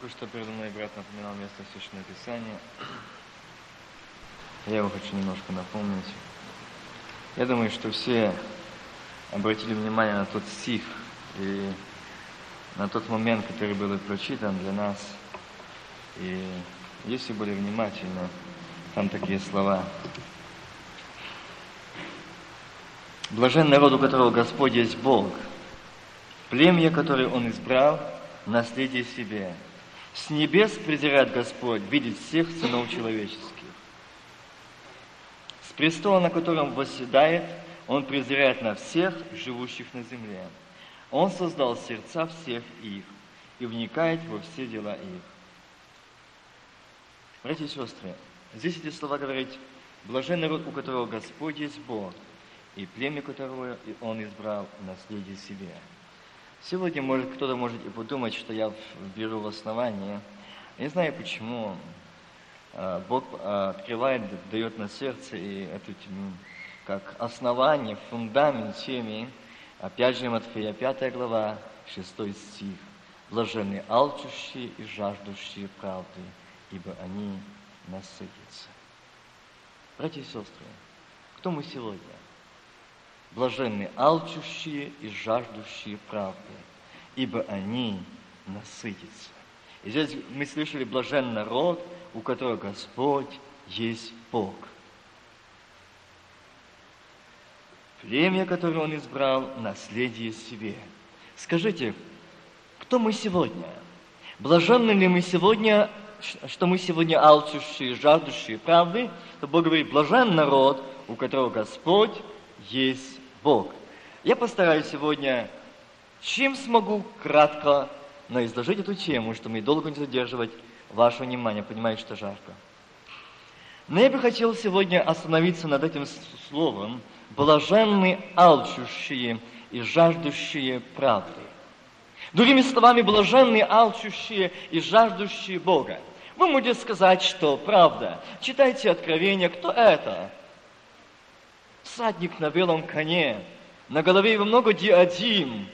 только что передо мной брат напоминал место Священного Писания. Я его хочу немножко напомнить. Я думаю, что все обратили внимание на тот стих и на тот момент, который был прочитан для нас. И если были внимательны, там такие слова. Блажен народ, у которого Господь есть Бог, племя, которое Он избрал, наследие себе. С небес презирает Господь, видит всех сынов человеческих. С престола, на котором восседает, Он презирает на всех, живущих на земле. Он создал сердца всех их и вникает во все дела их. Братья и сестры, здесь эти слова говорят, блажен народ, у которого Господь есть Бог, и племя которого Он избрал наследие себе. Сегодня может, кто-то может и подумать, что я беру в основание. Не знаю почему. А, Бог а, открывает, дает на сердце и это как основание, фундамент теме. Опять же, Матфея 5 глава, 6 стих. Блаженные алчущие и жаждущие правды, ибо они насытятся. Братья и сестры, кто мы сегодня? Блаженны алчущие и жаждущие правды, ибо они насытятся. И здесь мы слышали блажен народ, у которого Господь есть Бог. Племя, которое Он избрал, наследие себе. Скажите, кто мы сегодня? Блаженны ли мы сегодня, что мы сегодня алчущие, жаждущие правды? То Бог говорит, блажен народ, у которого Господь есть Бог. Я постараюсь сегодня, чем смогу, кратко, но изложить эту тему, чтобы мы долго не задерживать ваше внимание, понимаю, что жарко. Но я бы хотел сегодня остановиться над этим словом «блаженны алчущие и жаждущие правды». Другими словами, блаженны алчущие и жаждущие Бога. Вы можете сказать, что правда. Читайте Откровение, кто это? Всадник на белом коне, на голове его много диадим,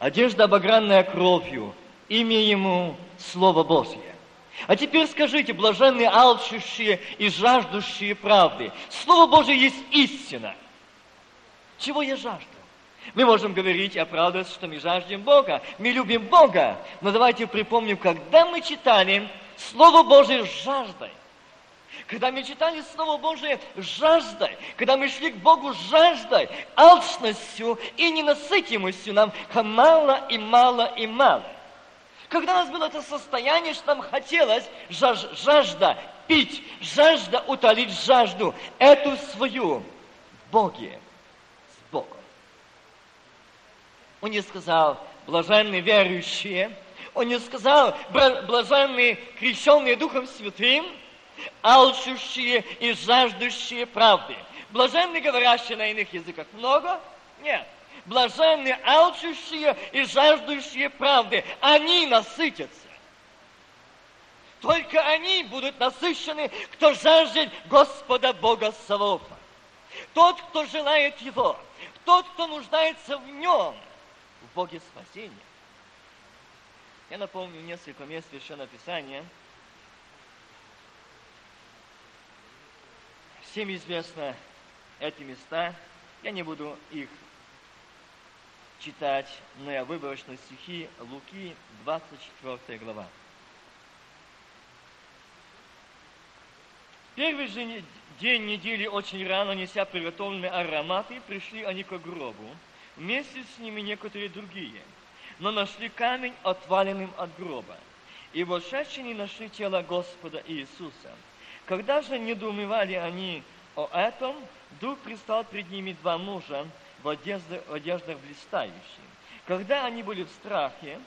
одежда обогранная кровью, имя ему Слово Божье. А теперь скажите, блаженные алчущие и жаждущие правды, Слово Божье есть истина. Чего я жажду? Мы можем говорить и оправдываться, что мы жаждем Бога, мы любим Бога. Но давайте припомним, когда мы читали Слово Божье с жаждой, когда мы читали Слово Божие жаждой, когда мы шли к Богу жаждой, алчностью и ненасытимостью, нам мало и мало и мало. Когда у нас было это состояние, что нам хотелось жаж, жажда пить, жажда утолить жажду, эту свою в Боге, с Богом. Он не сказал, блаженные верующие, он не сказал, блаженные крещенные Духом Святым – алчущие и жаждущие правды. Блаженны, говорящие на иных языках, много? Нет. Блаженны, алчущие и жаждущие правды. Они насытятся. Только они будут насыщены, кто жаждет Господа Бога Саваофа. Тот, кто желает Его, тот, кто нуждается в Нем, в Боге спасения. Я напомню несколько мест Священного Писания – Всем известно эти места. Я не буду их читать, но я выборочно стихи Луки, 24 глава. Первый же день недели очень рано, неся приготовленные ароматы, пришли они к гробу. Вместе с ними некоторые другие, но нашли камень отваленным от гроба. И вошедшие не нашли тело Господа Иисуса – когда же недоумевали они о этом, вдруг пристал пред ними два мужа в одеждах, в одеждах блистающих. Когда они были в страхе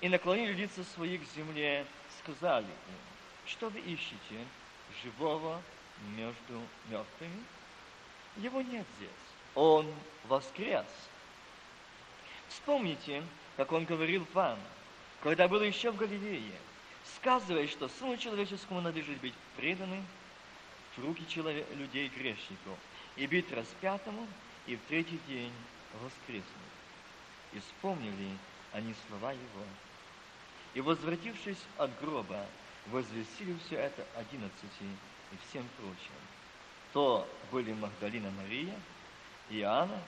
и наклонили лица свои к земле, сказали им, что вы ищете живого между мертвыми? Его нет здесь. Он воскрес. Вспомните, как он говорил вам, когда был еще в Галилее – сказывает, что Сыну Человеческому надлежит быть преданным в руки человек, людей грешников и быть распятому, и в третий день воскреснуть. И вспомнили они слова Его. И, возвратившись от гроба, возвестили все это одиннадцати и всем прочим. То были Магдалина Мария, Иоанна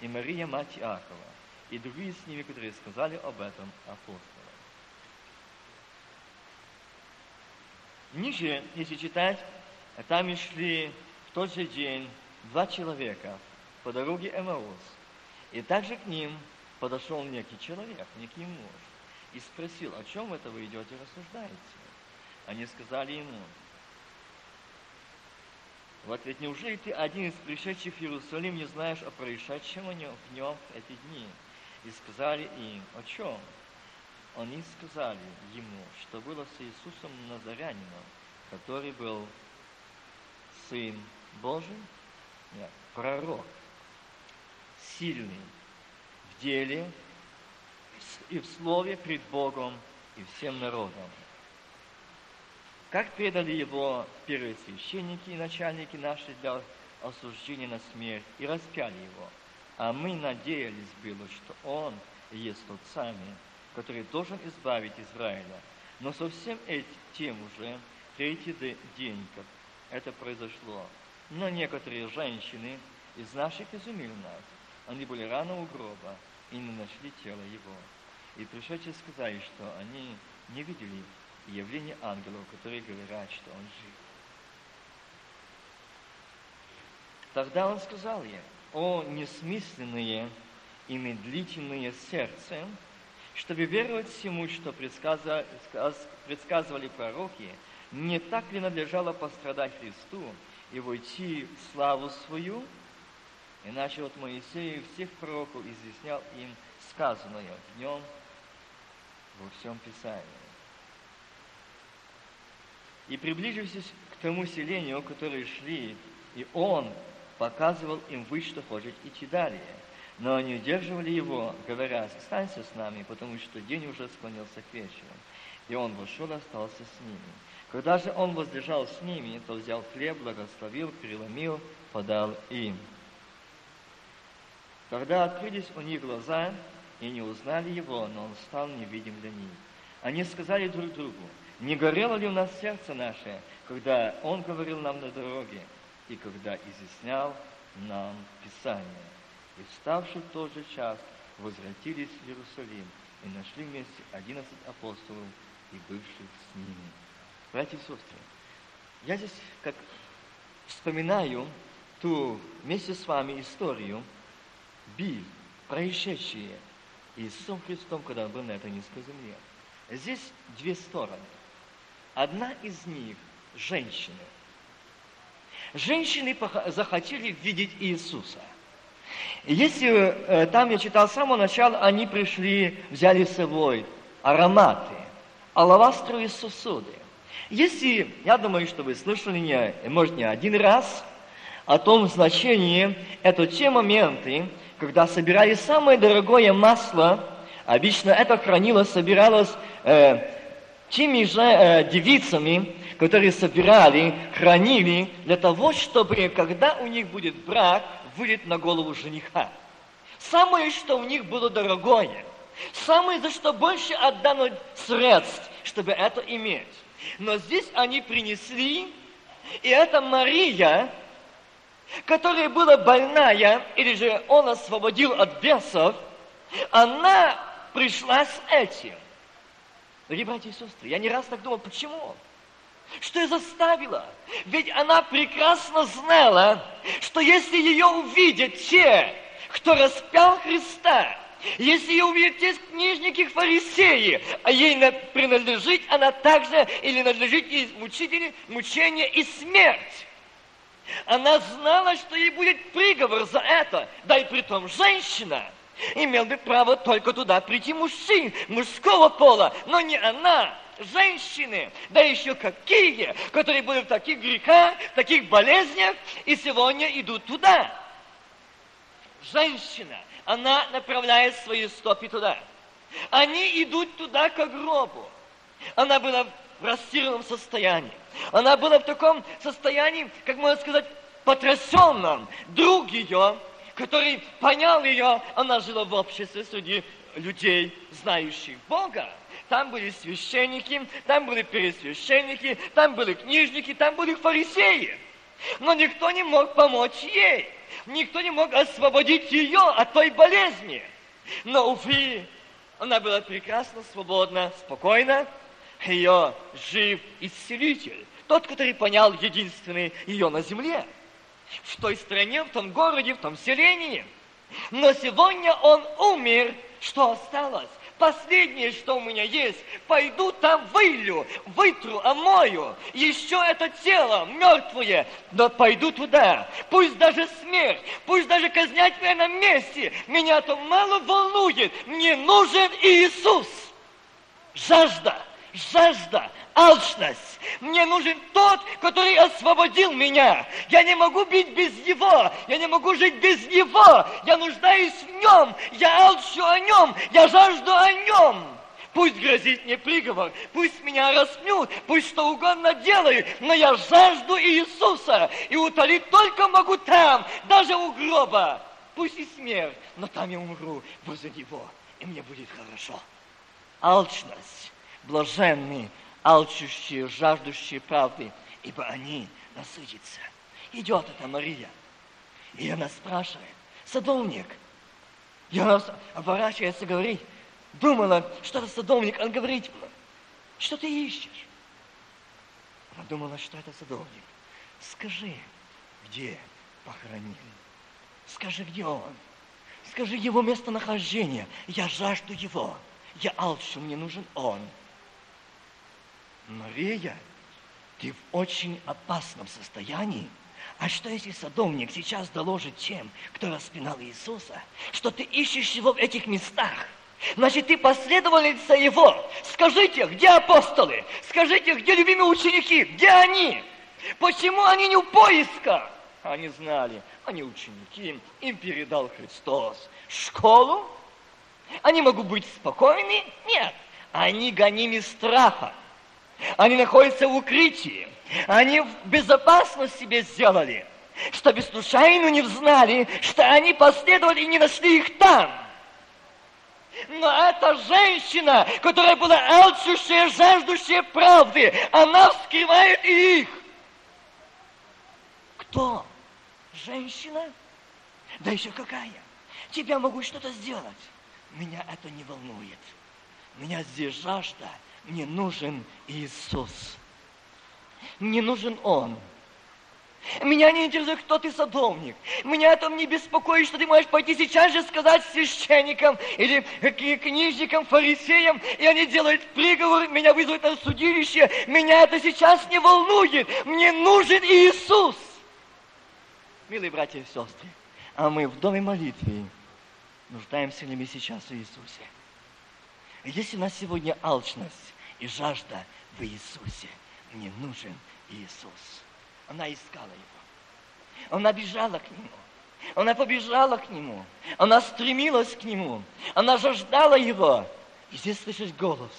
и Мария, мать Иакова, и другие с ними, которые сказали об этом апостолам. Ниже, если читать, там и шли в тот же день два человека по дороге Эмаус. И также к ним подошел некий человек, некий муж, и спросил, о чем это вы идете рассуждаете? Они сказали ему, в ответ, неужели ты один из пришедших в Иерусалим не знаешь о происшедшем в нем эти дни? И сказали им, о чем? Они сказали ему, что было с Иисусом Назарянином, который был Сын Божий, нет, пророк, сильный в деле и в слове пред Богом и всем народом. Как предали его первые священники и начальники наши для осуждения на смерть и распяли его. А мы надеялись было, что он есть тот самый, который должен избавить Израиля. Но совсем этим уже третий день, как это произошло. Но некоторые женщины из наших изумили нас. Они были рано у гроба и не нашли тело его. И пришедшие сказали, что они не видели явление ангелов, которые говорят, что он жив. Тогда он сказал ей, о несмысленные и медлительные сердце, чтобы веровать всему, что предсказывали пророки, не так ли надлежало пострадать Христу и войти в славу свою? Иначе вот Моисею всех пророков изъяснял им сказанное днем во всем Писании. И приближившись к тому селению, которое шли, и он показывал им вы, что хочет идти далее. Но они удерживали его, говоря, останься с нами, потому что день уже склонился к вечеру. И он вошел и остался с ними. Когда же он возлежал с ними, то взял хлеб, благословил, переломил, подал им. Тогда открылись у них глаза, и не узнали его, но он стал невидим для них. Они сказали друг другу, не горело ли у нас сердце наше, когда Он говорил нам на дороге, и когда изъяснял нам Писание? И вставши в тот же час, возвратились в Иерусалим и нашли вместе одиннадцать апостолов и бывших с ними. Братья и сестры, я здесь как вспоминаю ту вместе с вами историю Биль, происшедшие Иисусом Христом, когда он был на этой низкой земле. Здесь две стороны. Одна из них – женщины. Женщины захотели видеть Иисуса. Если э, там я читал с самого начала, они пришли, взяли с собой ароматы, алавастровые сосуды. Если, я думаю, что вы слышали, не, может, не один раз, о том значении, это те моменты, когда собирали самое дорогое масло, обычно это хранилось, собиралось э, теми же э, девицами, которые собирали, хранили для того, чтобы, когда у них будет брак, вылет на голову жениха. Самое, что у них было дорогое, самое, за что больше отдано средств, чтобы это иметь. Но здесь они принесли, и это Мария, которая была больная, или же он освободил от бесов, она пришла с этим. Дорогие братья и сестры, я не раз так думал, почему? Что я заставила? Ведь она прекрасно знала, что если ее увидят те, кто распял Христа, если ее увидят те книжники фарисеи, а ей принадлежит она также, или надлежит ей мучители, мучение и смерть. Она знала, что ей будет приговор за это, да и при том женщина – Имел бы право только туда прийти мужчин, мужского пола, но не она, женщины, да еще какие, которые были в таких грехах, в таких болезнях, и сегодня идут туда. Женщина, она направляет свои стопы туда. Они идут туда к гробу. Она была в растерянном состоянии. Она была в таком состоянии, как можно сказать, потрясенном. Друг ее который понял ее, она жила в обществе среди людей, знающих Бога. Там были священники, там были пересвященники, там были книжники, там были фарисеи. Но никто не мог помочь ей. Никто не мог освободить ее от той болезни. Но, увы, она была прекрасна, свободна, спокойна. Ее жив исцелитель. Тот, который понял единственный ее на земле. В той стране, в том городе, в том селении. Но сегодня он умер. Что осталось? Последнее, что у меня есть, пойду там вылью, вытру, омою. Еще это тело мертвое, но пойду туда. Пусть даже смерть, пусть даже казнять меня на месте. Меня то мало волнует. Мне нужен Иисус. Жажда, жажда, алчность. Мне нужен тот, который освободил меня. Я не могу быть без Него. Я не могу жить без Него. Я нуждаюсь в Нем. Я алчу о Нем. Я жажду о Нем. Пусть грозит мне приговор, пусть меня распнут, пусть что угодно делают, но я жажду Иисуса и утолить только могу там, даже у гроба. Пусть и смерть, но там я умру возле Него, и мне будет хорошо. Алчность, блаженный, алчущие, жаждущие правды, ибо они насытятся. Идет эта Мария, и она спрашивает, садовник, и она оборачивается говорит, думала, что это садовник, он говорит, что ты ищешь? Она думала, что это садовник. Скажи, где похоронили? Скажи, где он? Скажи его местонахождение. Я жажду его. Я алчу, мне нужен он. Мария, ты в очень опасном состоянии. А что если садовник сейчас доложит тем, кто распинал Иисуса, что ты ищешь его в этих местах? Значит, ты последовательница его. Скажите, где апостолы? Скажите, где любимые ученики? Где они? Почему они не в поисках? Они знали, они ученики, им передал Христос. Школу? Они могут быть спокойны? Нет, они гонимы страха. Они находятся в укрытии. Они безопасность себе сделали, чтобы случайно не знали, что они последовали и не нашли их там. Но эта женщина, которая была алчущая, жаждущая правды, она вскрывает их. Кто? Женщина? Да еще какая? Тебя могу что-то сделать. Меня это не волнует. Меня здесь жажда – мне нужен Иисус. Мне нужен Он. Меня не интересует, кто ты садовник. Меня это не беспокоит, что ты можешь пойти сейчас же сказать священникам или книжникам, фарисеям, и они делают приговор, меня вызовут на судилище. Меня это сейчас не волнует. Мне нужен Иисус. Милые братья и сестры, а мы в доме молитвы нуждаемся ли мы сейчас в Иисусе? Если у нас сегодня алчность, и жажда в Иисусе. Мне нужен Иисус. Она искала его. Она бежала к нему. Она побежала к нему. Она стремилась к нему. Она жаждала его. И здесь слышишь голос.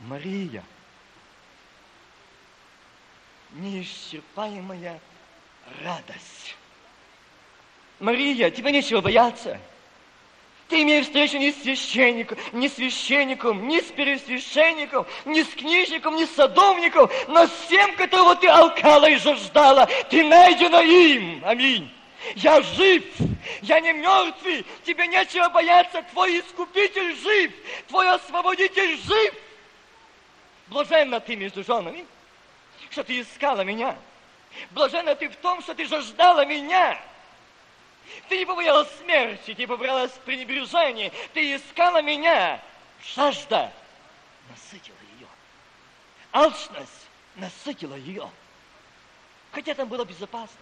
Мария, неисчерпаемая радость. Мария, тебе нечего бояться. Ты имеешь встречу не с священником, не с священником, не с пересвященником, не с книжником, не с садовником, но с тем, которого ты алкала и жаждала. Ты найдена им. Аминь. Я жив, я не мертвый, тебе нечего бояться, твой искупитель жив, твой освободитель жив. Блаженна ты между женами, что ты искала меня. Блаженна ты в том, что ты жаждала меня. Ты не побоялась смерти, ты побоялась пренебрежения, ты искала меня. Жажда насытила ее. Алчность насытила ее. Хотя там была безопасность.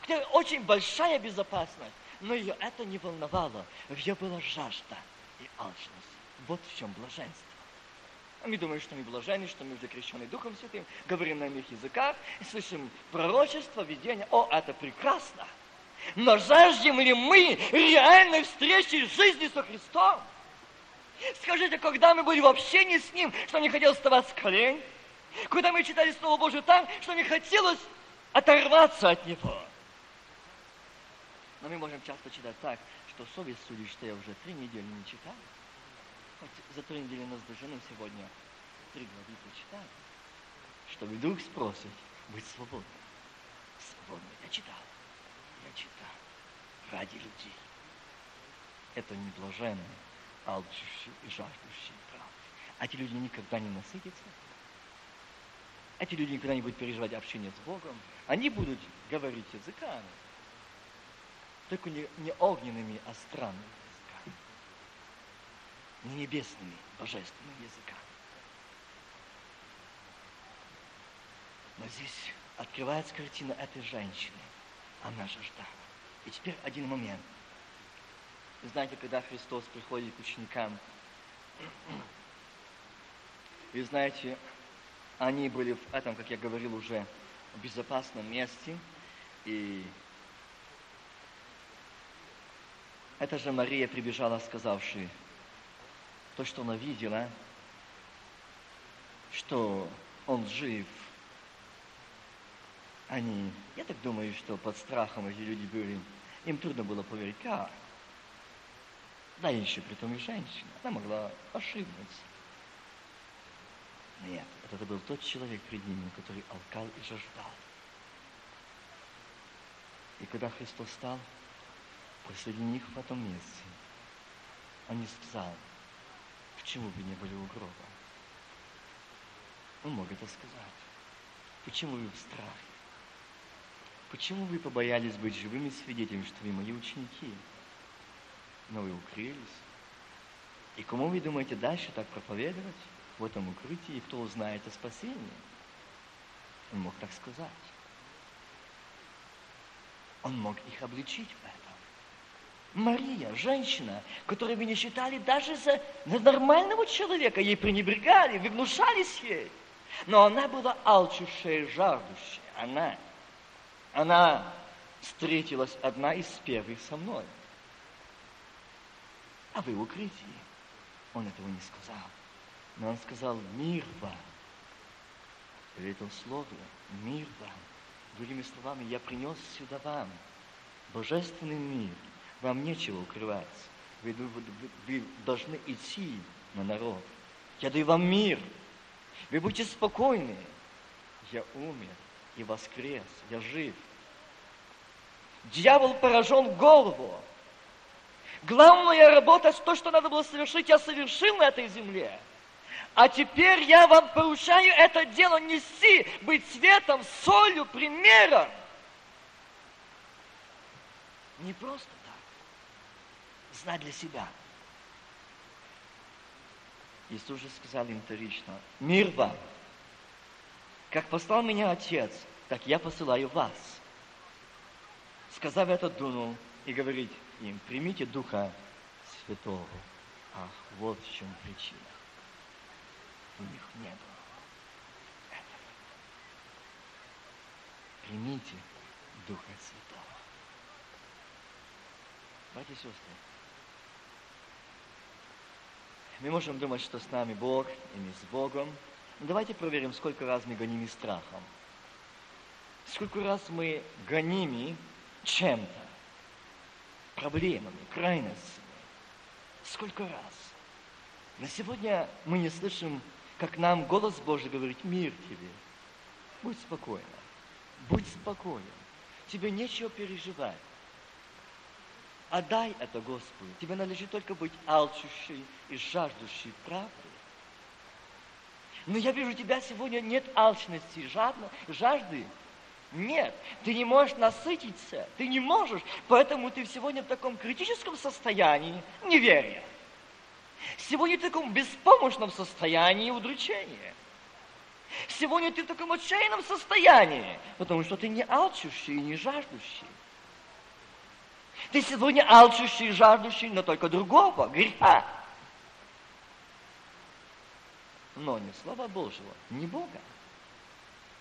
Хотя очень большая безопасность, но ее это не волновало. В ее была жажда и алчность. Вот в чем блаженство. Мы думаем, что мы блаженны, что мы уже крещены Духом Святым, говорим на иных языках, слышим пророчество, видение. О, это прекрасно! Но жаждем ли мы реальной встречи с жизнью со Христом? Скажите, когда мы были в общении с Ним, что не хотелось оставаться с колен? Когда мы читали Слово Божие там, что не хотелось оторваться от Него? Но мы можем часто читать так, что совесть судит, что я уже три недели не читал. хоть за три недели нас дожену сегодня, три главы прочитаем, чтобы вдруг спросит, быть свободным. Свободным. Я читал. Ради людей. Это не блаженные, алчущие и жаждущие правды. А эти люди никогда не насытятся. Эти люди никогда не будут переживать общение с Богом. Они будут говорить языками. Только не, не огненными, а странными языками. Не небесными, божественными языками. Но здесь открывается картина этой женщины. Она жаждала. И теперь один момент. Знаете, когда Христос приходит к ученикам, вы знаете, они были в этом, как я говорил уже, безопасном месте. И эта же Мария прибежала, сказавши, то, что она видела, что он жив – они, я так думаю, что под страхом эти люди были, им трудно было поверить, как. Да еще при том и женщина, она могла ошибиться. Нет, это был тот человек перед ними, который алкал и жаждал. И когда Христос стал посреди них в этом месте, он не сказал, почему вы не были у гроба. Он мог это сказать. Почему вы в страхе? Почему вы побоялись быть живыми свидетелями, что вы мои ученики? Но вы укрылись. И кому вы думаете дальше так проповедовать в этом укрытии, и кто узнает о спасении? Он мог так сказать. Он мог их обличить в этом. Мария, женщина, которую вы не считали даже за, нормального человека, ей пренебрегали, вы гнушались ей. Но она была алчущая, жаждущая. Она она встретилась одна из первых со мной. А вы в укрытии. Он этого не сказал. Но он сказал, мир вам. В этом слове, мир вам. Другими словами, я принес сюда вам божественный мир. Вам нечего укрывать. Вы, вы, вы должны идти на народ. Я даю вам мир. Вы будьте спокойны. Я умер и воскрес, я жив. Дьявол поражен в голову. Главная работа, то, что надо было совершить, я совершил на этой земле. А теперь я вам поручаю это дело нести, быть светом, солью, примером. Не просто так. Знать для себя. Иисус же сказал им вторично, мир вам. Как послал меня Отец, так я посылаю вас. Сказав это, дунул и говорит им, примите Духа Святого. Ах, вот в чем причина. У них не было этого. Примите Духа Святого. Братья и сестры, мы можем думать, что с нами Бог, и мы с Богом. Но давайте проверим, сколько раз мы гонимы страхом. Сколько раз мы гонимы чем-то, проблемами, крайностями. Сколько раз. На сегодня мы не слышим, как нам голос Божий говорит, мир тебе. Будь спокойна, будь спокоен. Тебе нечего переживать. Отдай это Господу. Тебе надлежит только быть алчущей и жаждущей правды. Но я вижу, тебя сегодня нет алчности, жадно, жажды. Нет, ты не можешь насытиться, ты не можешь, поэтому ты сегодня в таком критическом состоянии неверия. Сегодня ты в таком беспомощном состоянии удручения. Сегодня ты в таком отчаянном состоянии, потому что ты не алчущий и не жаждущий. Ты сегодня алчущий и жаждущий, но только другого, греха. Но не Слова Божьего, не Бога.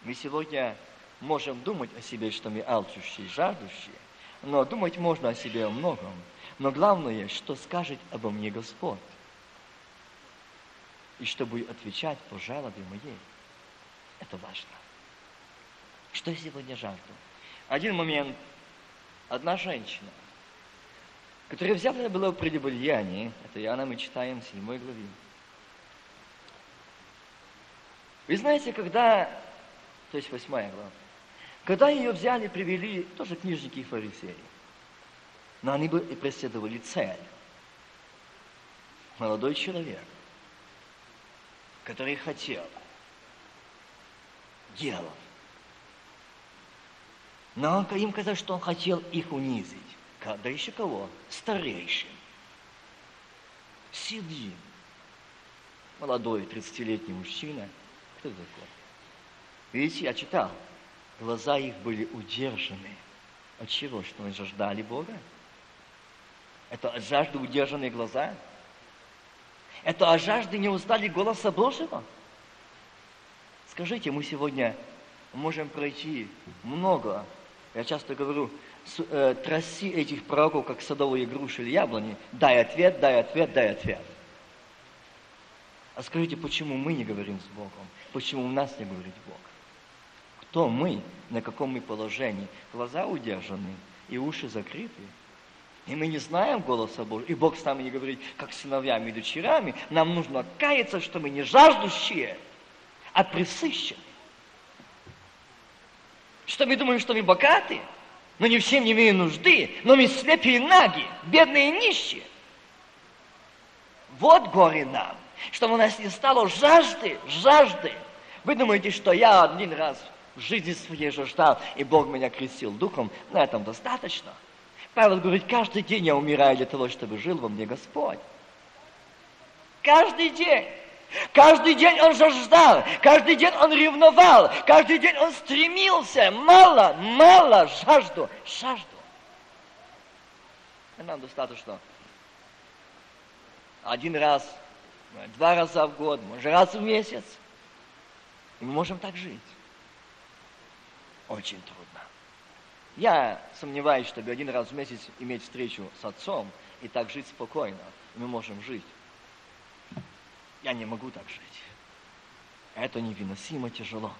Мы сегодня можем думать о себе, что мы алчущие, жаждущие, но думать можно о себе о многом. Но главное, что скажет обо мне Господь. И что будет отвечать по жалобе моей. Это важно. Что сегодня жажду? Один момент. Одна женщина. которое взято было в прелюбодеянии, это Иоанна мы читаем в 7 главе. Вы знаете, когда, то есть 8 глава, когда ее взяли, привели, тоже книжники и фарисеи, но они бы и преследовали цель. Молодой человек, который хотел, делал. Но им казалось, что он хотел их унизить. Да еще кого? Старейшим. Сидим. Молодой, 30-летний мужчина. Кто такой? Видите, я читал. Глаза их были удержаны. От чего? Что они жаждали Бога? Это от жажды удержанные глаза? Это от жажды не устали голоса Божьего? Скажите, мы сегодня можем пройти много, я часто говорю, э, траси этих пророков, как садовые груши или яблони, дай ответ, дай ответ, дай ответ. А скажите, почему мы не говорим с Богом? Почему у нас не говорит Бог? Кто мы, на каком мы положении? Глаза удержаны и уши закрыты. И мы не знаем голоса Божьего. И Бог с нами не говорит, как сыновьями и дочерями. Нам нужно каяться, что мы не жаждущие, а присыщены. Что мы думаем, что мы богаты, но ни в чем не имеем нужды, но мы слепые наги, бедные и нищие. Вот горе нам, чтобы у нас не стало жажды, жажды. Вы думаете, что я один раз в жизни своей жаждал, и Бог меня крестил духом, на этом достаточно. Павел говорит, каждый день я умираю для того, чтобы жил во мне Господь. Каждый день. Каждый день он жаждал, каждый день он ревновал, каждый день он стремился. Мало, мало жажду, жажду. И нам достаточно один раз, два раза в год, может раз в месяц. И мы можем так жить. Очень трудно. Я сомневаюсь, чтобы один раз в месяц иметь встречу с отцом и так жить спокойно. Мы можем жить. Я не могу так жить. Это невыносимо тяжело.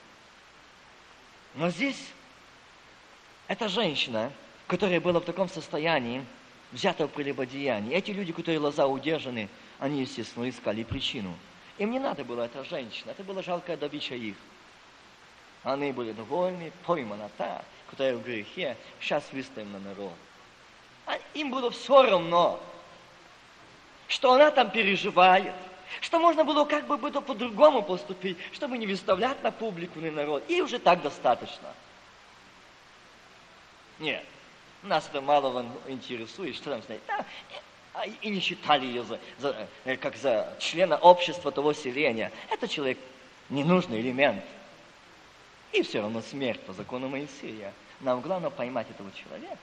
Но здесь эта женщина, которая была в таком состоянии, взята в прелюбодеянии. Эти люди, которые глаза удержаны, они, естественно, искали причину. Им не надо было эта женщина, это была жалкая добыча их. Они были довольны, поймана та, которая в грехе, сейчас выставим на народ. А им было все равно, что она там переживает, что можно было как бы по-другому поступить, чтобы не выставлять на публику, на народ. И уже так достаточно. Нет, нас это мало интересует, что там стоит. Да, и, и не считали ее за, за, э, как за члена общества того селения. Это человек ненужный элемент. И все равно смерть по закону Моисея. Нам главное поймать этого человека.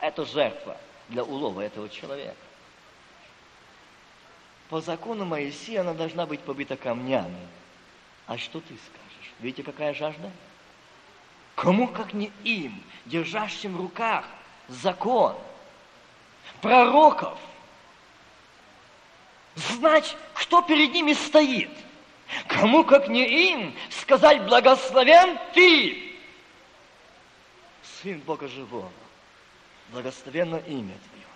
Это жертва для улова этого человека. По закону Моисея она должна быть побита камнями. А что ты скажешь? Видите, какая жажда? Кому, как не им, держащим в руках закон, пророков, знать, кто перед ними стоит. Кому, как не им, сказать благословен ты, Сын Бога Живого, благословенно имя Твое.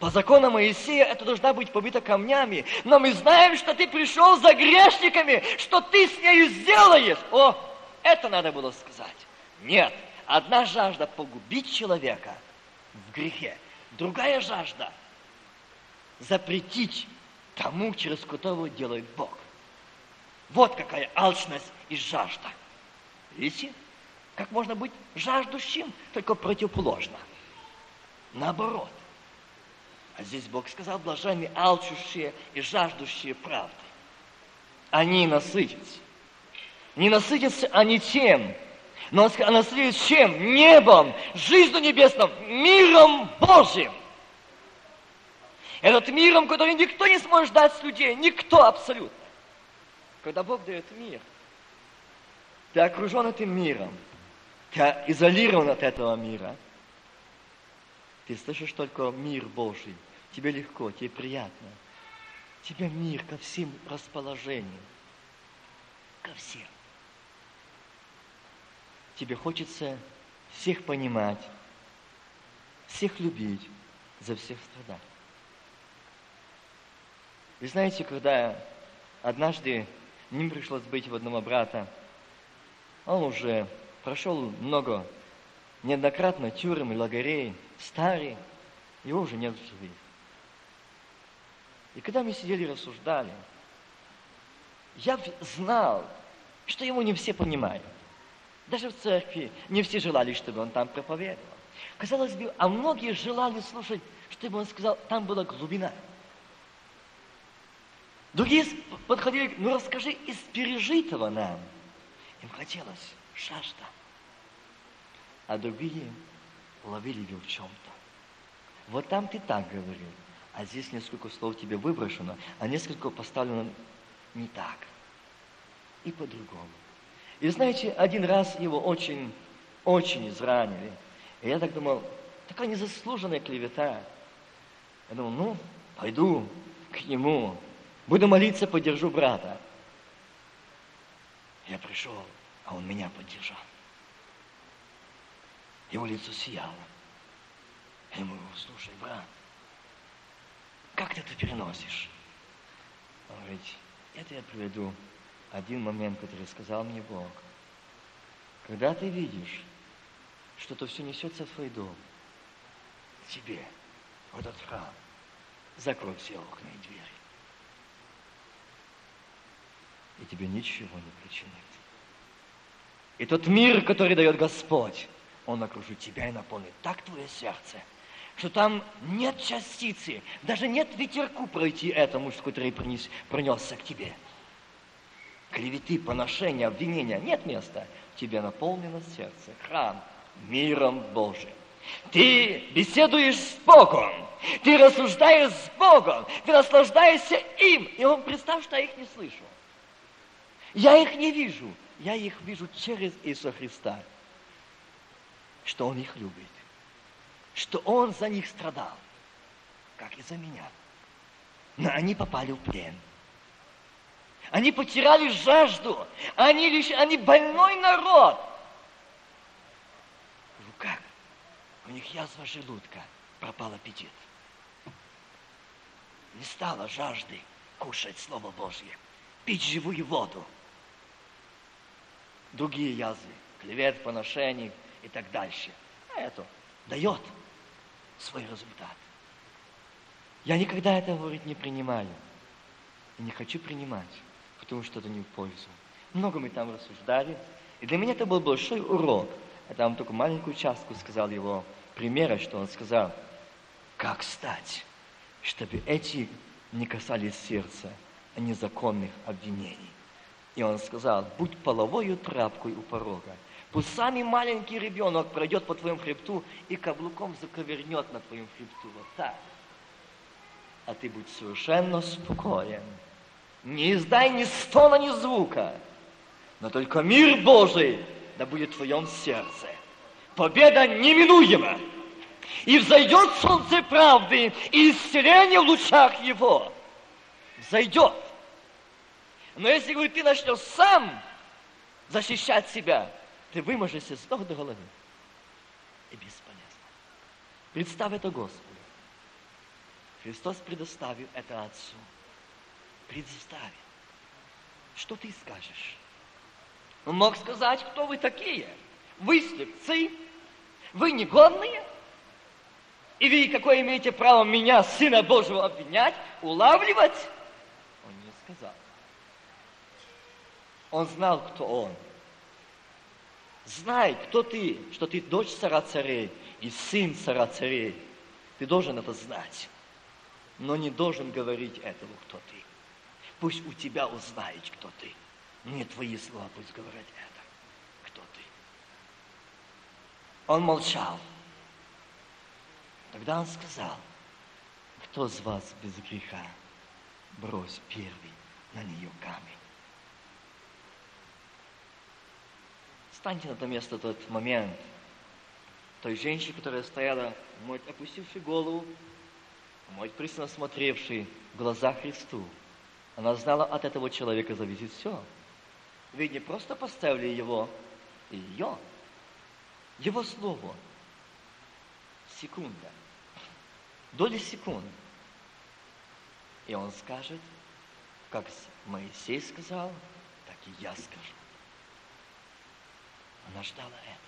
По закону Моисея это должна быть побита камнями. Но мы знаем, что ты пришел за грешниками, что ты с нею сделаешь. О, это надо было сказать. Нет, одна жажда погубить человека в грехе, другая жажда запретить тому, через которого делает Бог. Вот какая алчность и жажда. Видите, как можно быть жаждущим, только противоположно. Наоборот – а здесь Бог сказал, блаженны алчущие и жаждущие правды. Они насытятся. Не насытятся они тем, но насытятся чем? Небом, жизнью небесным, миром Божьим. Этот миром, который никто не сможет дать с людей, никто абсолютно. Когда Бог дает мир, ты окружен этим миром, ты изолирован от этого мира – ты слышишь только мир Божий. Тебе легко, тебе приятно. Тебе мир ко всем расположениям. Ко всем. Тебе хочется всех понимать, всех любить, за всех страдать. И знаете, когда однажды мне пришлось быть в одного брата, он уже прошел много, неоднократно тюрем и лагерей, старый, его уже нет в живых. И когда мы сидели и рассуждали, я знал, что его не все понимают. Даже в церкви не все желали, чтобы он там проповедовал. Казалось бы, а многие желали слушать, чтобы он сказал, там была глубина. Другие подходили, ну расскажи из пережитого нам. Им хотелось жажда. А другие ловили его в чем-то. Вот там ты так говорил, а здесь несколько слов тебе выброшено, а несколько поставлено не так. И по-другому. И знаете, один раз его очень, очень изранили. И я так думал, такая незаслуженная клевета. Я думал, ну, пойду к нему, буду молиться, поддержу брата. Я пришел, а он меня поддержал. Его лицо сияло. Я ему слушай, брат, как ты это переносишь? Он говорит, это я приведу один момент, который сказал мне Бог. Когда ты видишь, что это все несется в твой дом, тебе, в этот храм, закрой все окна и двери. И тебе ничего не причинит. И тот мир, который дает Господь, Он окружит тебя и наполнит так твое сердце, что там нет частицы, даже нет ветерку пройти этому, который принес, пронесся к тебе. Клеветы, поношения, обвинения, нет места. Тебе наполнено сердце, храм миром Божиим. Ты беседуешь с Богом, ты рассуждаешь с Богом, ты наслаждаешься им. И он, представь, что я их не слышу. Я их не вижу, я их вижу через Иисуса Христа, что Он их любит, что Он за них страдал, как и за меня. Но они попали в плен. Они потеряли жажду. Они, лишь, они больной народ. Ну как? У них язва желудка, пропал аппетит. Не стало жажды кушать Слово Божье, пить живую воду другие язвы, клевет, поношений и так дальше. А это дает свой результат. Я никогда это, говорить, не принимаю. И не хочу принимать, потому что это не в пользу. Много мы там рассуждали, и для меня это был большой урок. Я там только маленькую частку сказал его примера, что он сказал, как стать, чтобы эти не касались сердца незаконных обвинений. И он сказал, будь половою тряпкой у порога. Пусть самый маленький ребенок пройдет по твоему хребту и каблуком заковернет на твоем хребту. Вот так. А ты будь совершенно спокоен. Не издай ни стона, ни звука. Но только мир Божий да будет в твоем сердце. Победа неминуема. И взойдет солнце правды, и исцеление в лучах его. Взойдет. Но если, говорит, ты начнешь сам защищать себя, ты выможешься с ног до головы. И бесполезно. Представь это Господу. Христос предоставил это Отцу. Представь. Что ты скажешь? Он мог сказать, кто вы такие? Вы слепцы? Вы негодные? И вы какое имеете право меня, Сына Божьего, обвинять, улавливать? Он не сказал. Он знал, кто он. Знай, кто ты, что ты дочь цара царей и сын цара царей. Ты должен это знать. Но не должен говорить этого, кто ты. Пусть у тебя узнает, кто ты. Не твои слова пусть говорят это, кто ты. Он молчал. Тогда он сказал, кто из вас без греха, брось первый на нее камень. Встаньте на это место тот момент. Той женщине, которая стояла, может, опустившей голову, может, пристально смотревшей в глаза Христу. Она знала, от этого человека зависит все. Ведь не просто поставили его ее, его слово секунда, доли секунды. И он скажет, как Моисей сказал, так и я скажу. Она ждала этого.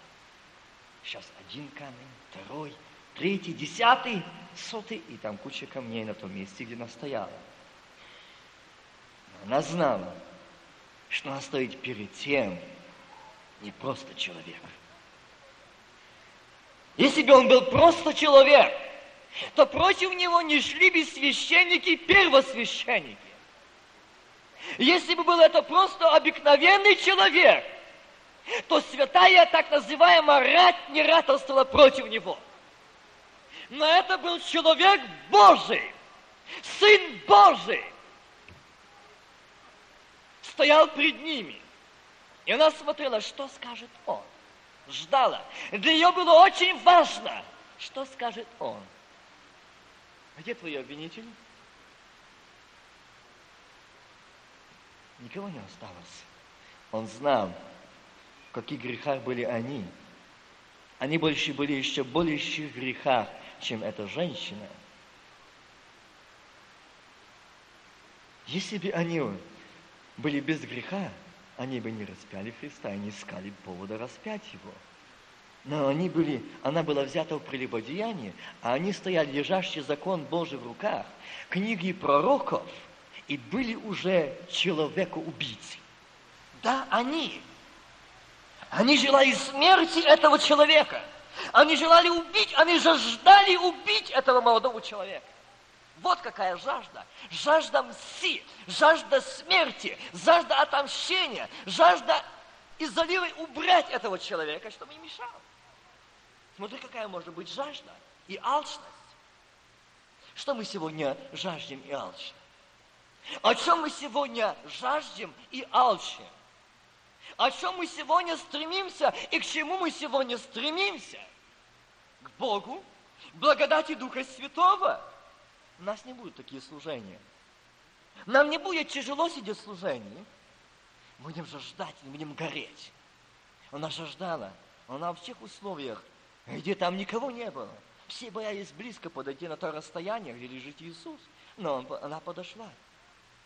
Сейчас один камень, второй, третий, десятый, сотый, и там куча камней на том месте, где она стояла. Она знала, что она стоит перед тем, не просто человек. Если бы он был просто человек, то против него не шли бы священники первосвященники. Если бы был это просто обыкновенный человек, то святая так называемая рать не ратовствовала против него. Но это был человек Божий, Сын Божий, стоял пред ними. И она смотрела, что скажет он. Ждала. Для нее было очень важно, что скажет он. Где твои обвинители? Никого не осталось. Он знал, каких грехах были они. Они больше были еще больших грехах, чем эта женщина. Если бы они были без греха, они бы не распяли Христа и не искали повода распять Его. Но они были, она была взята в прелюбодеяние, а они стояли, лежащий закон Божий в руках, книги пророков, и были уже человека-убийцы. Да, они. Они желали смерти этого человека. Они желали убить, они жаждали убить этого молодого человека. Вот какая жажда. Жажда мси, жажда смерти, жажда отомщения, жажда изолировать, убрать этого человека, чтобы не мешал. Смотри, какая может быть жажда и алчность. Что мы сегодня жаждем и алчим? О чем мы сегодня жаждем и алчим? О чем мы сегодня стремимся и к чему мы сегодня стремимся? К Богу, благодати Духа Святого – у нас не будут такие служения. Нам не будет тяжело сидеть в служении. Будем же ждать, не будем гореть. Она жаждала. Она в тех условиях, где там никого не было. Все боялись близко подойти на то расстояние, где лежит Иисус. Но он, она подошла.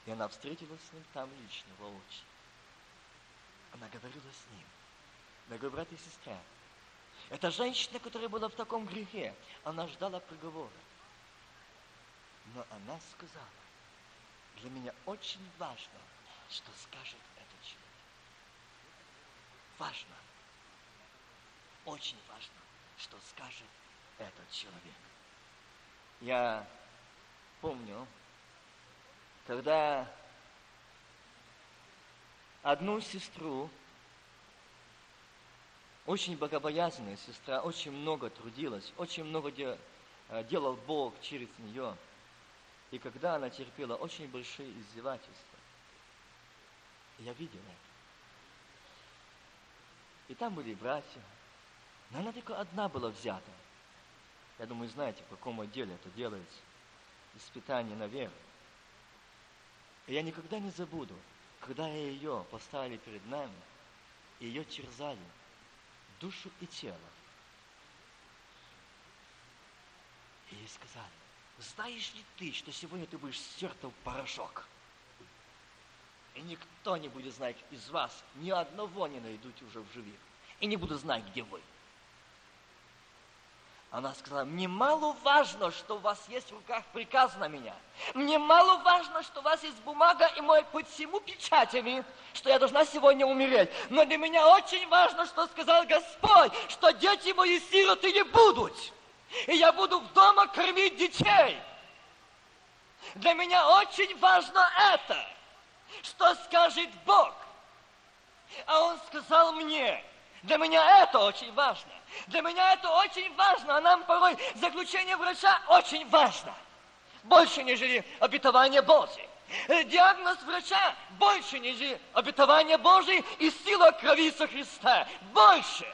И она встретилась с ним там лично, воочию. Она говорила с ним. Дорогой брат и сестра, эта женщина, которая была в таком грехе, она ждала приговора. Но она сказала, для меня очень важно, что скажет этот человек. Важно, очень важно, что скажет этот человек. Я помню, когда одну сестру, очень богобоязненная сестра, очень много трудилась, очень много э, делал Бог через нее – и когда она терпела очень большие издевательства, я видел это. И там были братья, но она только одна была взята. Я думаю, знаете, в каком отделе это делается. Испытание на веру. И я никогда не забуду, когда ее поставили перед нами, ее терзали, душу и тело. И ей сказали, знаешь ли ты, что сегодня ты будешь стерта в порошок? И никто не будет знать из вас, ни одного не найдут уже в живых. И не буду знать, где вы. Она сказала, мне мало важно, что у вас есть в руках приказ на меня. Мне мало важно, что у вас есть бумага и мой под всему печатями, что я должна сегодня умереть. Но для меня очень важно, что сказал Господь, что дети мои сироты не будут и я буду в дома кормить детей. Для меня очень важно это, что скажет Бог. А Он сказал мне, для меня это очень важно. Для меня это очень важно, а нам порой заключение врача очень важно. Больше, нежели обетование Божие. Диагноз врача больше, нежели обетование Божие и сила крови со Христа. Больше.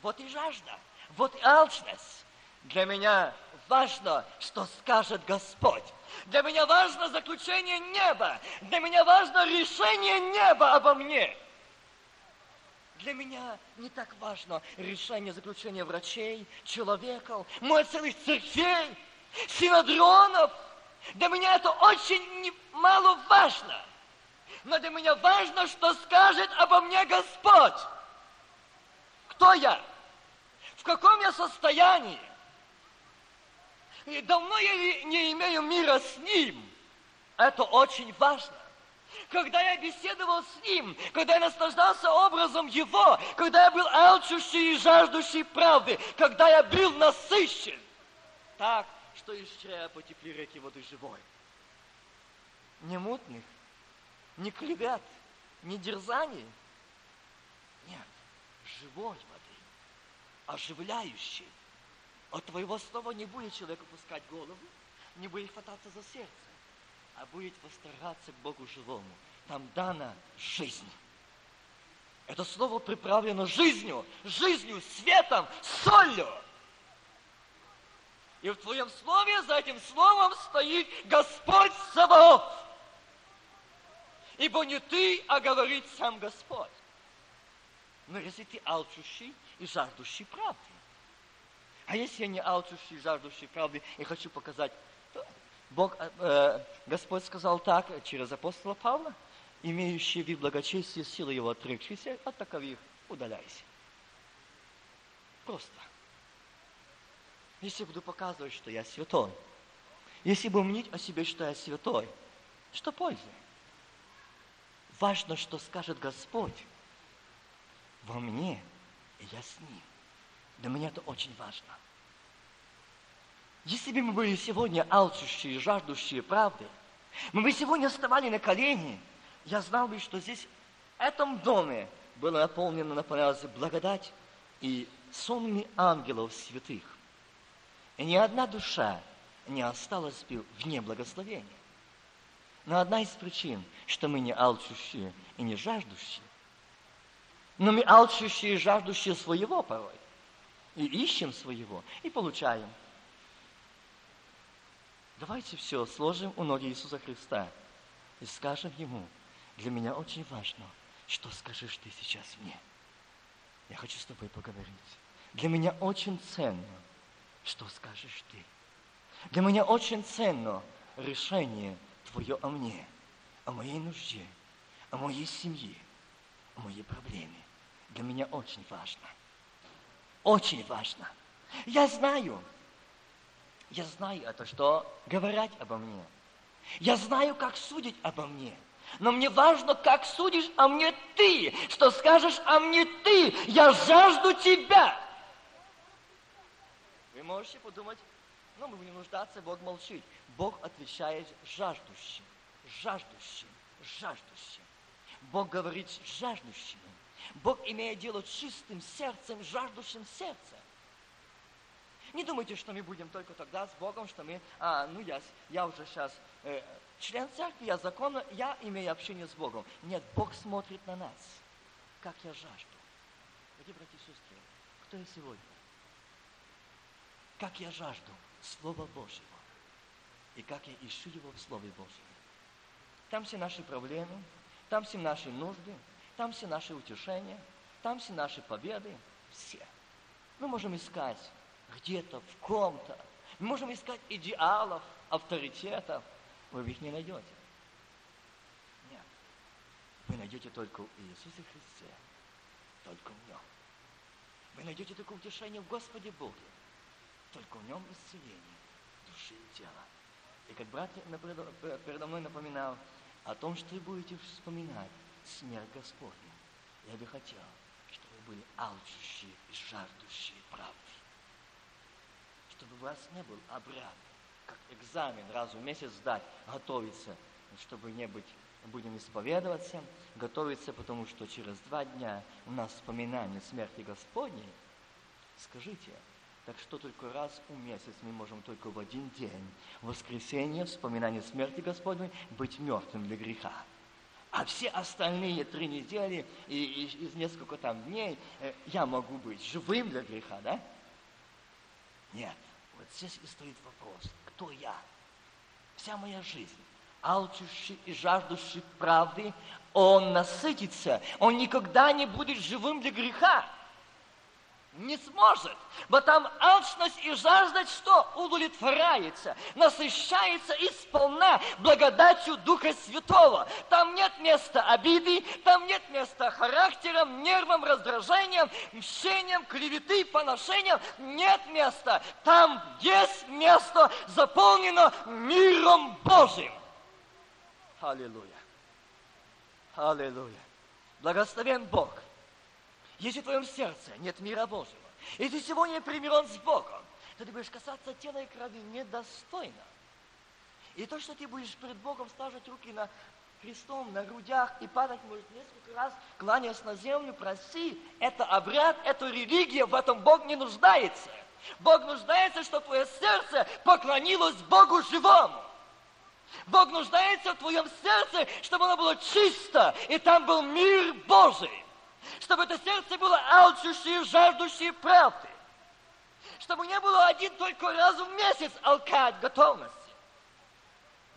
Вот и жажда, вот и алчность. Для меня важно, что скажет Господь. Для меня важно заключение неба. Для меня важно решение неба обо мне. Для меня не так важно решение заключения врачей, человеков, мой целых церквей, синодронов. Для меня это очень мало важно. Но для меня важно, что скажет обо мне Господь. Кто я? В каком я состоянии? И давно я не имею мира с Ним. Это очень важно. Когда я беседовал с Ним, когда я наслаждался образом Его, когда я был алчущий и жаждущий правды, когда я был насыщен, так, что из чрева потекли реки воды живой. Не мутных, не клевят, не дерзаний. Нет, живой воды, оживляющей. От твоего слова не будет человек опускать голову, не будет хвататься за сердце, а будет восторгаться Богу живому. Там дана жизнь. Это слово приправлено жизнью, жизнью, светом, солью. И в твоем слове, за этим словом стоит Господь Саваоф. Ибо не ты, а говорит сам Господь. Но если ты алчущий и жаждущий правды, а если я не алчущий, жаждущий правды и хочу показать, Бог, э, э, Господь сказал так через апостола Павла, имеющий вид благочестия, силы его отрекшийся, от таковых удаляйся. Просто. Если буду показывать, что я святой, если буду мнить о себе, что я святой, что пользы? Важно, что скажет Господь во мне, и я с Ним. Для меня это очень важно. Если бы мы были сегодня алчущие, жаждущие правды, мы бы сегодня вставали на колени, я знал бы, что здесь, в этом доме, было наполнено, наполнялось благодать и сонми ангелов святых. И ни одна душа не осталась бы вне благословения. Но одна из причин, что мы не алчущие и не жаждущие, но мы алчущие и жаждущие своего порой и ищем своего, и получаем. Давайте все сложим у ноги Иисуса Христа и скажем Ему, для меня очень важно, что скажешь ты сейчас мне. Я хочу с тобой поговорить. Для меня очень ценно, что скажешь ты. Для меня очень ценно решение твое о мне, о моей нужде, о моей семье, о моей проблеме. Для меня очень важно – очень важно. Я знаю, я знаю это, что говорят обо мне. Я знаю, как судить обо мне. Но мне важно, как судишь о мне ты, что скажешь о мне ты. Я жажду тебя. Вы можете подумать, ну, мы будем нуждаться, Бог молчит. Бог отвечает жаждущим, жаждущим, жаждущим. Бог говорит жаждущим. Бог имеет дело с чистым сердцем, жаждущим сердцем. Не думайте, что мы будем только тогда с Богом, что мы, а, ну я, я уже сейчас э, член церкви, я законно, я имею общение с Богом. Нет, Бог смотрит на нас, как я жажду. Дорогие братья и сестры, кто я сегодня? Как я жажду Слова Божьего. И как я ищу Его в Слове Божьем. Там все наши проблемы, там все наши нужды, там все наши утешения, там все наши победы, все. Мы можем искать где-то, в ком-то. Мы можем искать идеалов, авторитетов. Вы их не найдете. Нет. Вы найдете только в Иисусе Христе. Только в Нем. Вы найдете только утешение в Господе Боге. Только в Нем исцеление души и тела. И как брат передо мной напоминал о том, что вы будете вспоминать смерть Господня. Я бы хотел, чтобы вы были алчущие и жаждущие правды. Чтобы у вас не был обряд, как экзамен раз в месяц сдать, готовиться, чтобы не быть будем исповедоваться, готовиться, потому что через два дня у нас вспоминание смерти Господней. Скажите, так что только раз в месяц мы можем только в один день, в воскресенье, вспоминание смерти Господней, быть мертвым для греха. А все остальные три недели и, и из несколько там дней э, я могу быть живым для греха, да? Нет. Вот здесь и стоит вопрос, кто я? Вся моя жизнь, алчущий и жаждущий правды, он насытится, он никогда не будет живым для греха. Не сможет. Бо там алчность и жажда что? Удовлетворяется, насыщается исполна благодатью Духа Святого. Там нет места обиды, там нет места характерам, нервам, раздражениям, мщениям, клеветы, поношениям. Нет места. Там есть место, заполнено миром Божьим. Аллилуйя. Аллилуйя. Благословен Бог. Если в твоем сердце нет мира Божьего, и ты сегодня примирен с Богом, то ты будешь касаться тела и крови недостойно. И то, что ты будешь перед Богом ставить руки на крестом, на грудях и падать, может, несколько раз, кланяясь на землю, проси, это обряд, это религия, в этом Бог не нуждается. Бог нуждается, чтобы твое сердце поклонилось Богу живому. Бог нуждается в твоем сердце, чтобы оно было чисто, и там был мир Божий. Чтобы это сердце было алчущее, жаждущее правды. Чтобы не было один только раз в месяц алкать готовности.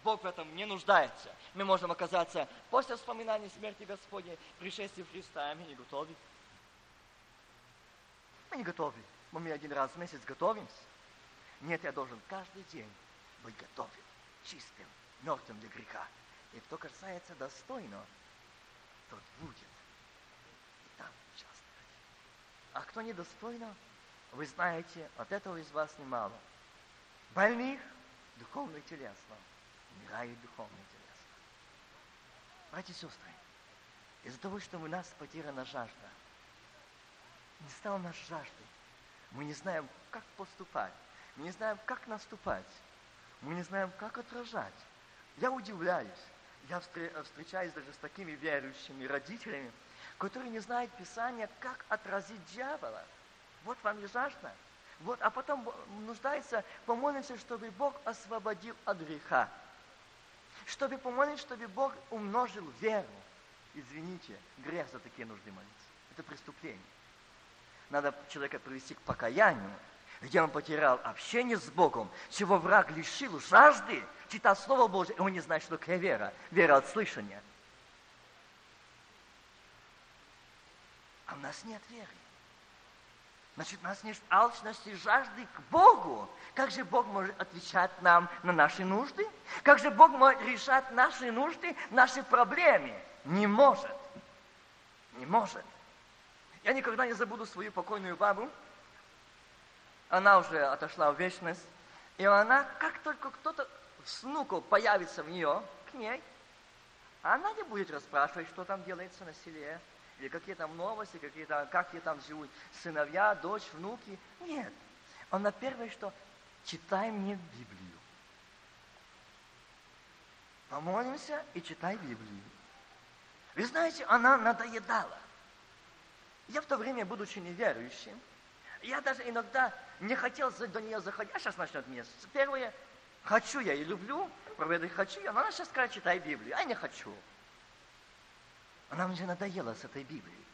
Бог в этом не нуждается. Мы можем оказаться после вспоминания смерти Господней, пришествия Христа, мы не готовы. Мы не готовы. Мы один раз в месяц готовимся. Нет, я должен каждый день быть готовым, чистым, мертвым для греха. И кто касается достойно, тот будет и там участвовать. А кто недостойно, вы знаете, от этого из вас немало. Больных духовно и телесно, умирает духовно и телесно. Братья и сестры, из-за того, что у нас потеряна жажда, не стал нас жаждой, мы не знаем, как поступать, мы не знаем, как наступать, мы не знаем, как отражать. Я удивляюсь. Я встречаюсь даже с такими верующими родителями, которые не знают Писания, как отразить дьявола. Вот вам и жажда. Вот, а потом нуждается помолиться, чтобы Бог освободил от греха. Чтобы помолиться, чтобы Бог умножил веру. Извините, грех за такие нужды молиться. Это преступление. Надо человека привести к покаянию, где он потерял общение с Богом, чего враг лишил жажды, читать Слово Божие, и он не знает, что такое вера. Вера от слышания. А у нас нет веры. Значит, у нас нет алчности, жажды к Богу. Как же Бог может отвечать нам на наши нужды? Как же Бог может решать наши нужды, наши проблемы? Не может. Не может. Я никогда не забуду свою покойную бабу, она уже отошла в вечность, и она, как только кто-то с внуков появится в нее, к ней, она не будет расспрашивать, что там делается на селе, или какие там новости, какие там, как ей там живут сыновья, дочь, внуки. Нет. Она первое, что читай мне Библию. Помолимся и читай Библию. Вы знаете, она надоедала. Я в то время, будучи неверующим, я даже иногда не хотел до нее заходить. А сейчас начнет мне. Первое, хочу я и люблю, проповедовать хочу я, но она сейчас скажет, читай Библию. А я не хочу. Она мне надоела с этой Библией.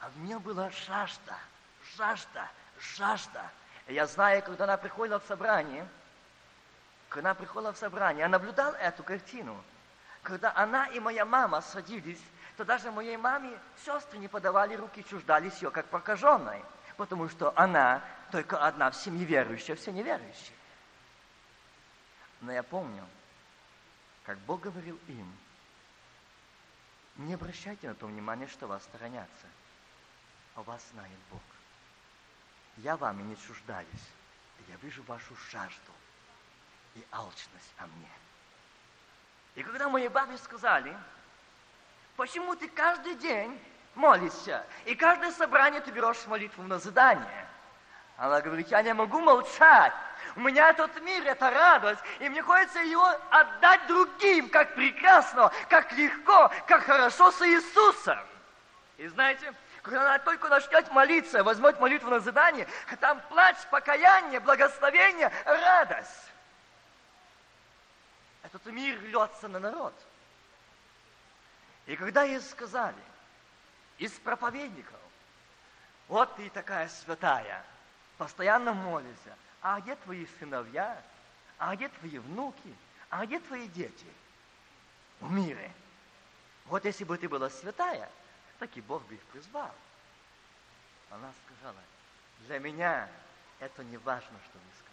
А в нее была жажда, жажда, жажда. Я знаю, когда она приходила в собрание, когда она приходила в собрание, я наблюдал эту картину. Когда она и моя мама садились то даже моей маме сестры не подавали руки, чуждались ее как прокаженной, потому что она только одна в семье верующая, все неверующие. Но я помню, как Бог говорил им, не обращайте на то внимание, что вас сторонятся, а вас знает Бог. Я вами не чуждаюсь, я вижу вашу жажду и алчность о мне. И когда моей бабе сказали, Почему ты каждый день молишься? И каждое собрание ты берешь молитву на задание. Она говорит, я не могу молчать. Меня тот мир, это радость, и мне хочется его отдать другим, как прекрасно, как легко, как хорошо с Иисусом. И знаете, когда она только начнет молиться, возьмет молитву на задание, там плач, покаяние, благословение, радость. Этот мир льется на народ. И когда ей сказали, из проповедников, вот ты такая святая, постоянно молишься, а где твои сыновья, а где твои внуки, а где твои дети в мире? Вот если бы ты была святая, так и Бог бы их призвал. Она сказала, для меня это не важно, что вы сказали.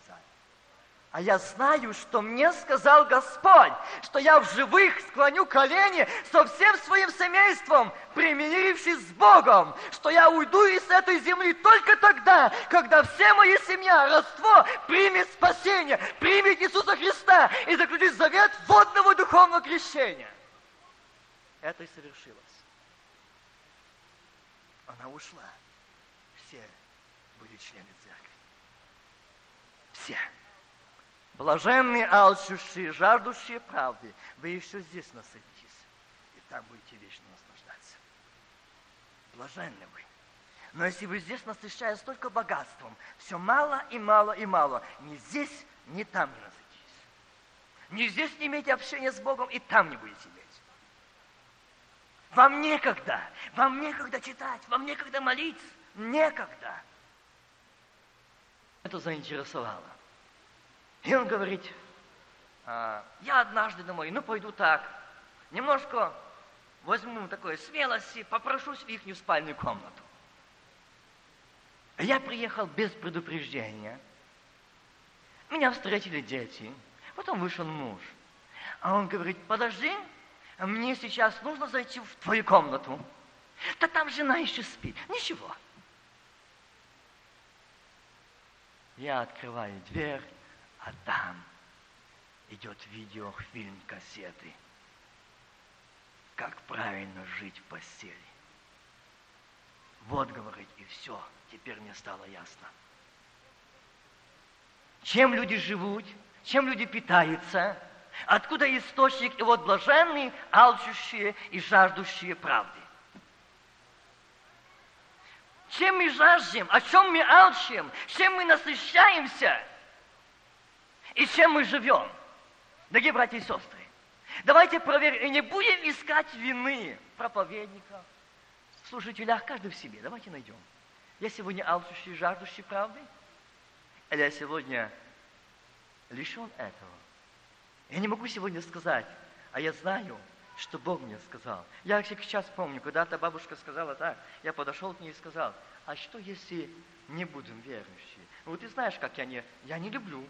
А я знаю, что мне сказал Господь, что я в живых склоню колени со всем своим семейством, примирившись с Богом, что я уйду из этой земли только тогда, когда вся моя семья, родство примет спасение, примет Иисуса Христа и заключит завет водного духовного крещения. Это и совершилось. Она ушла. Все были члены церкви. Все. Блаженные, алчущие, жаждущие правды, вы еще здесь насытитесь, и там будете вечно наслаждаться. Блаженны вы. Но если вы здесь насыщаясь только богатством, все мало и мало и мало, ни здесь, ни там не насытитесь. Ни здесь не имеете общения с Богом, и там не будете иметь. Вам некогда, вам некогда читать, вам некогда молиться, некогда. Это заинтересовало. И он говорит, «А, я однажды думаю, ну пойду так, немножко возьму такой смелости, попрошусь в их спальную комнату. Я приехал без предупреждения. Меня встретили дети, потом вышел муж. А он говорит, подожди, мне сейчас нужно зайти в твою комнату. Да там жена еще спит. Ничего. Я открываю дверь, а там идет видеофильм кассеты. Как правильно жить в постели. Вот, говорит, и все. Теперь мне стало ясно. Чем люди живут, чем люди питаются, откуда источник, и вот блаженные, алчущие и жаждущие правды. Чем мы жаждем, о чем мы алчим, чем мы насыщаемся – и чем мы живем. Дорогие братья и сестры, давайте проверим, и не будем искать вины проповедника, служителя, каждый в себе. Давайте найдем. Я сегодня алчущий, жаждущий правды? Или я сегодня лишен этого? Я не могу сегодня сказать, а я знаю, что Бог мне сказал. Я сейчас помню, когда-то бабушка сказала так, я подошел к ней и сказал, а что если не будем верующие? Вот ты знаешь, как я не, я не люблю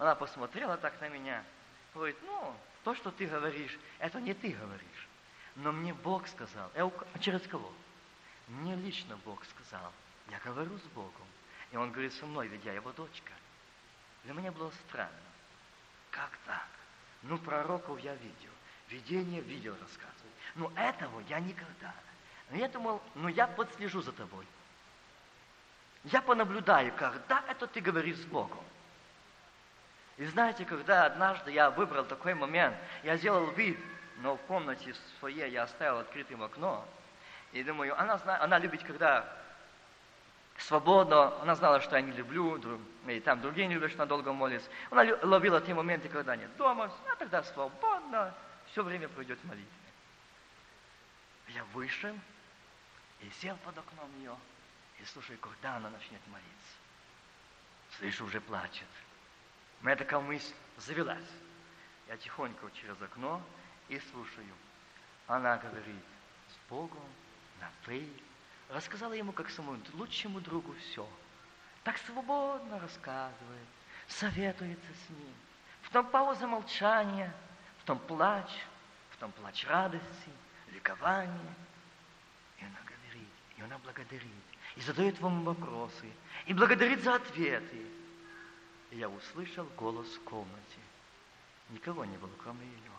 она посмотрела так на меня, говорит, ну, то, что ты говоришь, это не ты говоришь. Но мне Бог сказал. Я, через кого? Мне лично Бог сказал. Я говорю с Богом. И Он говорит со мной, ведь я его дочка. Для меня было странно. Как так? Ну, пророков я видел. Видение видел, рассказывает. Но этого я никогда. Но я думал, ну я подслежу за тобой. Я понаблюдаю, когда это ты говоришь с Богом. И знаете, когда однажды я выбрал такой момент, я сделал вид, но в комнате своей я оставил открытым окно, и думаю, она, зна... она любит, когда свободно, она знала, что я не люблю, друг... и там другие не любят, что надолго молится. Она ловила те моменты, когда нет дома, а тогда свободно, все время пройдет в молитве. Я вышел и сел под окном ее, и слушаю, когда она начнет молиться. Слышу, уже плачет. Меня такая мысль завелась. Я тихонько через окно и слушаю. Она говорит с Богом на «ты». Рассказала ему, как самому лучшему другу все. Так свободно рассказывает, советуется с ним. В том пауза молчания, в том плач, в том плач радости, ликования. И она говорит, и она благодарит, и задает вам вопросы, и благодарит за ответы и я услышал голос в комнате. Никого не было, кроме ее.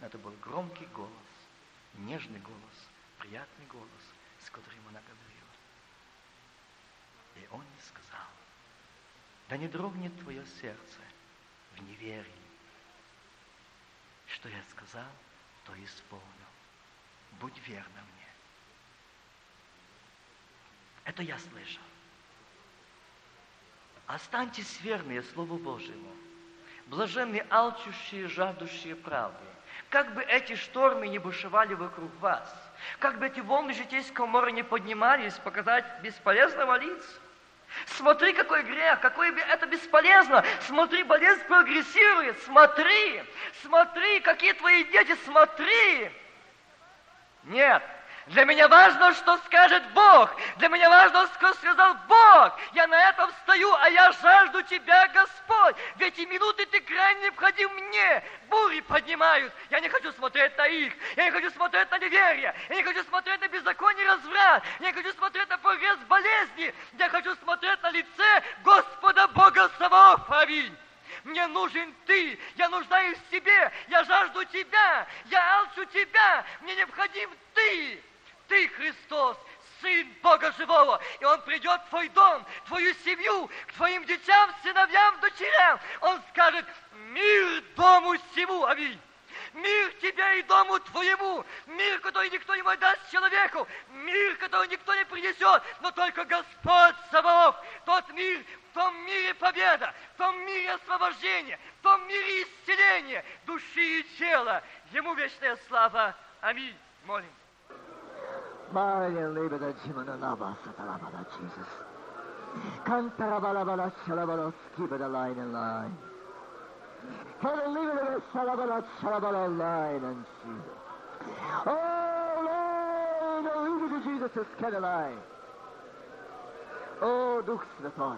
Это был громкий голос, нежный голос, приятный голос, с которым она говорила. И он не сказал, да не дрогнет твое сердце в неверии. Что я сказал, то исполнил. Будь верна мне. Это я слышал. Останьтесь верные Слову Божьему. Блаженны алчущие, жаждущие правды. Как бы эти штормы не бушевали вокруг вас, как бы эти волны житейского моря не поднимались, показать бесполезно молиться, Смотри, какой грех, какое это бесполезно. Смотри, болезнь прогрессирует. Смотри, смотри, какие твои дети, смотри. Нет, для меня важно, что скажет Бог. Для меня важно, что сказал Бог. Я на этом стою, а я жажду Тебя, Господь. В эти минуты Ты крайне необходим мне. Бури поднимают. Я не хочу смотреть на их. Я не хочу смотреть на неверие. Я не хочу смотреть на беззаконие разврат. Я не хочу смотреть на прогресс болезни. Я хочу смотреть на лице Господа Бога Саваоф. Аминь. Мне нужен Ты, я нуждаюсь в Тебе, я жажду Тебя, я алчу Тебя, мне необходим Ты. Ты, Христос, Сын Бога Живого, и Он придет в твой дом, твою семью, к твоим детям, сыновьям, дочерям. Он скажет, мир дому всему, аминь. Мир тебе и дому твоему, мир, который никто не может дать человеку, мир, который никто не принесет, но только Господь Саваоф, тот мир, в том мире победа, в том мире освобождение, в том мире исцеления души и тела. Ему вечная слава. Аминь. Молим. Maria liebe da Jimana Lava Satalabala Jesus. Cantarabala Shalabala skibba the line in line. Can I leave it in Shalabala Shalabala line and see? Oh Lord, leave it to Jesus is kind of line. О, Дух Святой,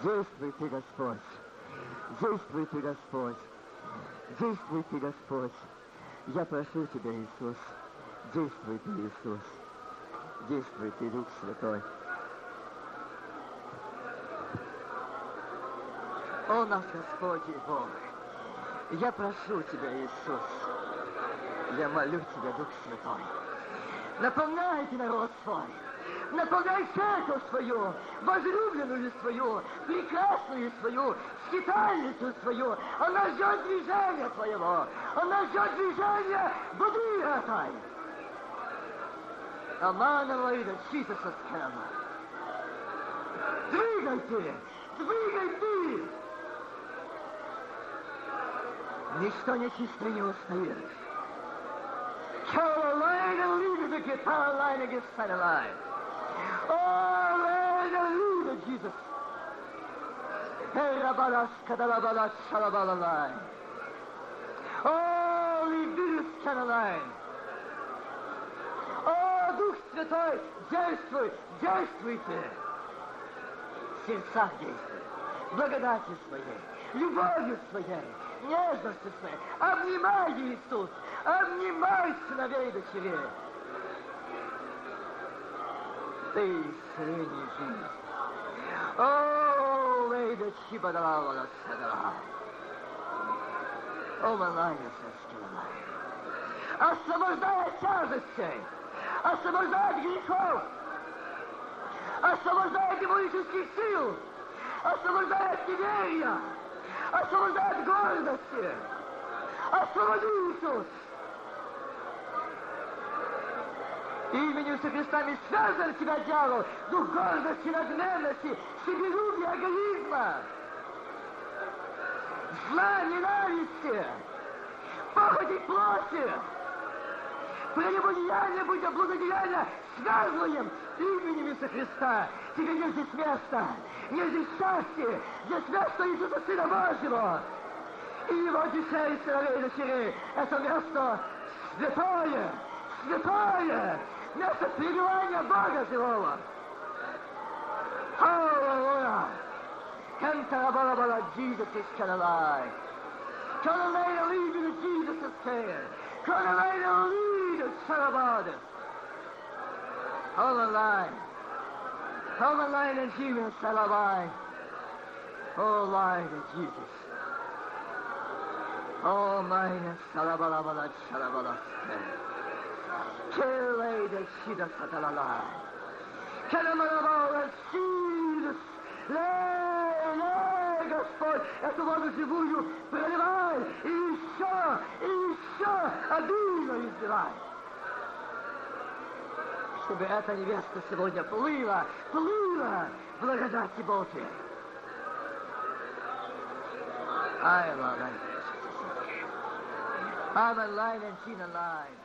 действуй Ты, Господь, действуй Ты, Господь, действуй Ты, Господь. Я прошу Тебя, Иисус, Действуй Ты, Иисус. Действуй Ты, Дух Святой. О, наш Господь и Бог, я прошу Тебя, Иисус, я молю Тебя, Дух Святой, наполняйте народ свой, наполняй церковь свою, возлюбленную свою, прекрасную свою, скитальницу свою. Она ждет движения Твоего, она ждет движения воды этой. Аманова и Читаса Скэма. Двигайте! Двигай ты! Ничто нечисто не устоит. Carolina leader, the Carolina gets set alive. Oh, Carolina leader, Jesus. Hey, Rabalas, Kadalabalas, Shalabalalai. Oh, lead this Caroline. Дух Святой, действуй, действуйте! В сердцах действуй, благодати своей, любовью своей, нежностью своей. Обнимай, Иисус, обнимай сыновей и дочерей. Ты средний жизнь. О, Лейда Чибадалава Садала. О, Малайя Саскилала. Освобождай от тяжестей освобождает грехов, освобождает демонических сил, освобождает неверия, освобождает гордости. Освободи, Иисус! Именем Иисуса Христа не связан тебя, дьявол, дух гордости, надменности, себелюбия, эгоизма, зла, ненависти, похоти плоти, прелюбодеяние, будь благодеяние, связываем именем Иисуса Христа. Тебе нет здесь места, нет здесь счастья, здесь место Иисуса Сына Божьего. И его детей, сыновей и дочерей. Это место святое, святое, место пребывания Бога живого. Hallelujah. Jesus is of alive. Come and lay the lead in Jesus is care. Come and lay the lead of Sarabada. Hold the line. Hold the line of Jesus, Salabai. Oh, line of Jesus. Oh, mine, Salabalabala, Salabala. Kele de Shida Satalala. Kalamalabala, Jesus. Лей, лей, Господь, эту воду живую проливай, и еще, и еще обильно изливай. Чтобы эта невеста сегодня плыла, плыла в благодати Божьей. I love it. I'm a line and she's a line.